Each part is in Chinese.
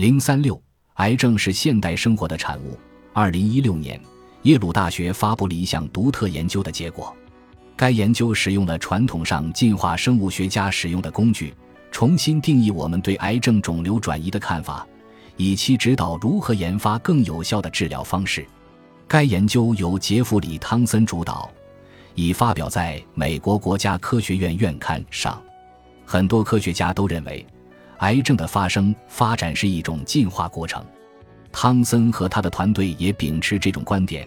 零三六，癌症是现代生活的产物。二零一六年，耶鲁大学发布了一项独特研究的结果。该研究使用了传统上进化生物学家使用的工具，重新定义我们对癌症肿瘤转移的看法，以期指导如何研发更有效的治疗方式。该研究由杰弗里·汤森主导，已发表在美国国家科学院院刊上。很多科学家都认为。癌症的发生发展是一种进化过程，汤森和他的团队也秉持这种观点。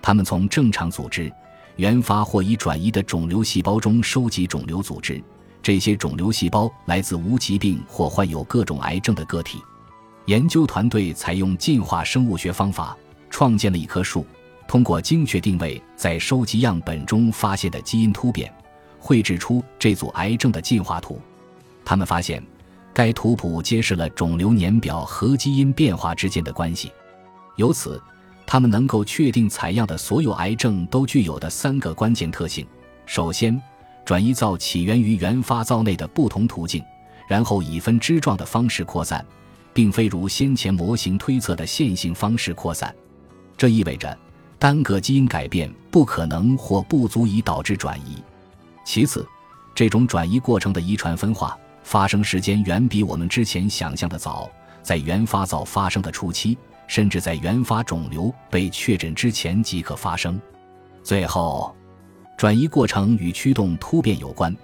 他们从正常组织原发或已转移的肿瘤细胞中收集肿瘤组织，这些肿瘤细胞来自无疾病或患有各种癌症的个体。研究团队采用进化生物学方法，创建了一棵树，通过精确定位在收集样本中发现的基因突变，绘制出这组癌症的进化图。他们发现。该图谱揭示了肿瘤年表和基因变化之间的关系，由此，他们能够确定采样的所有癌症都具有的三个关键特性：首先，转移灶起源于原发灶内的不同途径，然后以分支状的方式扩散，并非如先前模型推测的线性方式扩散。这意味着，单个基因改变不可能或不足以导致转移。其次，这种转移过程的遗传分化。发生时间远比我们之前想象的早，在原发灶发生的初期，甚至在原发肿瘤被确诊之前即可发生。最后，转移过程与驱动突变有关，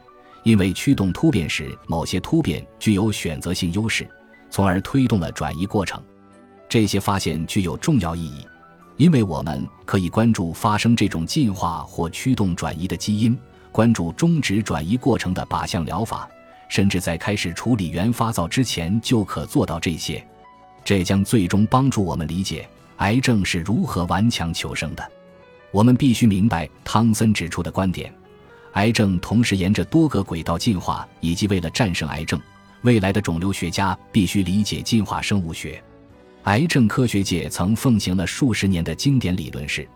因为驱动突变时某些突变具有选择性优势，从而推动了转移过程。这些发现具有重要意义，因为我们可以关注发生这种进化或驱动转移的基因，关注终止转移过程的靶向疗法。甚至在开始处理原发灶之前就可做到这些，这将最终帮助我们理解癌症是如何顽强求生的。我们必须明白汤森指出的观点：癌症同时沿着多个轨道进化，以及为了战胜癌症，未来的肿瘤学家必须理解进化生物学。癌症科学界曾奉行了数十年的经典理论是，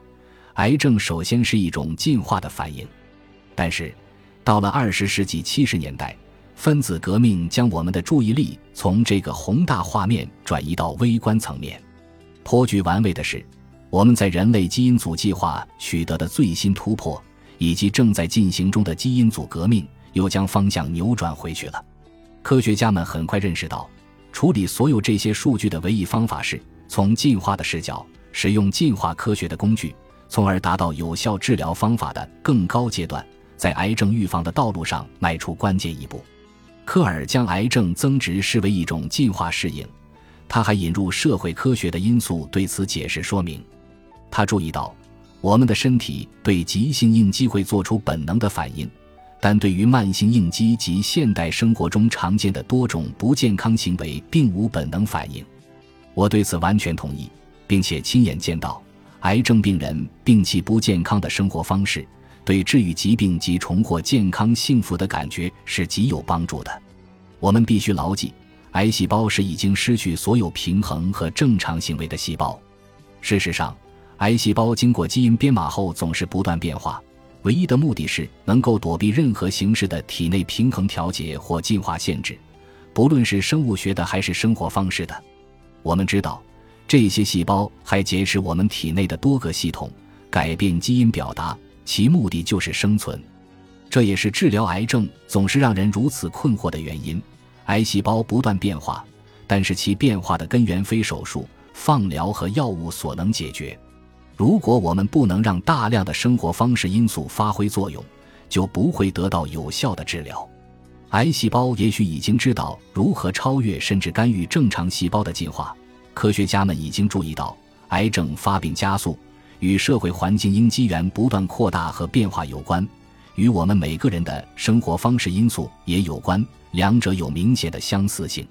癌症首先是一种进化的反应，但是到了二十世纪七十年代。分子革命将我们的注意力从这个宏大画面转移到微观层面。颇具玩味的是，我们在人类基因组计划取得的最新突破，以及正在进行中的基因组革命，又将方向扭转回去了。科学家们很快认识到，处理所有这些数据的唯一方法是从进化的视角，使用进化科学的工具，从而达到有效治疗方法的更高阶段，在癌症预防的道路上迈出关键一步。科尔将癌症增殖视为一种进化适应，他还引入社会科学的因素对此解释说明。他注意到，我们的身体对急性应激会做出本能的反应，但对于慢性应激及现代生活中常见的多种不健康行为并无本能反应。我对此完全同意，并且亲眼见到癌症病人摒弃不健康的生活方式。对治愈疾病及重获健康幸福的感觉是极有帮助的。我们必须牢记，癌细胞是已经失去所有平衡和正常行为的细胞。事实上，癌细胞经过基因编码后总是不断变化，唯一的目的是能够躲避任何形式的体内平衡调节或进化限制，不论是生物学的还是生活方式的。我们知道，这些细胞还劫持我们体内的多个系统，改变基因表达。其目的就是生存，这也是治疗癌症总是让人如此困惑的原因。癌细胞不断变化，但是其变化的根源非手术、放疗和药物所能解决。如果我们不能让大量的生活方式因素发挥作用，就不会得到有效的治疗。癌细胞也许已经知道如何超越甚至干预正常细胞的进化。科学家们已经注意到，癌症发病加速。与社会环境因机缘不断扩大和变化有关，与我们每个人的生活方式因素也有关，两者有明显的相似性。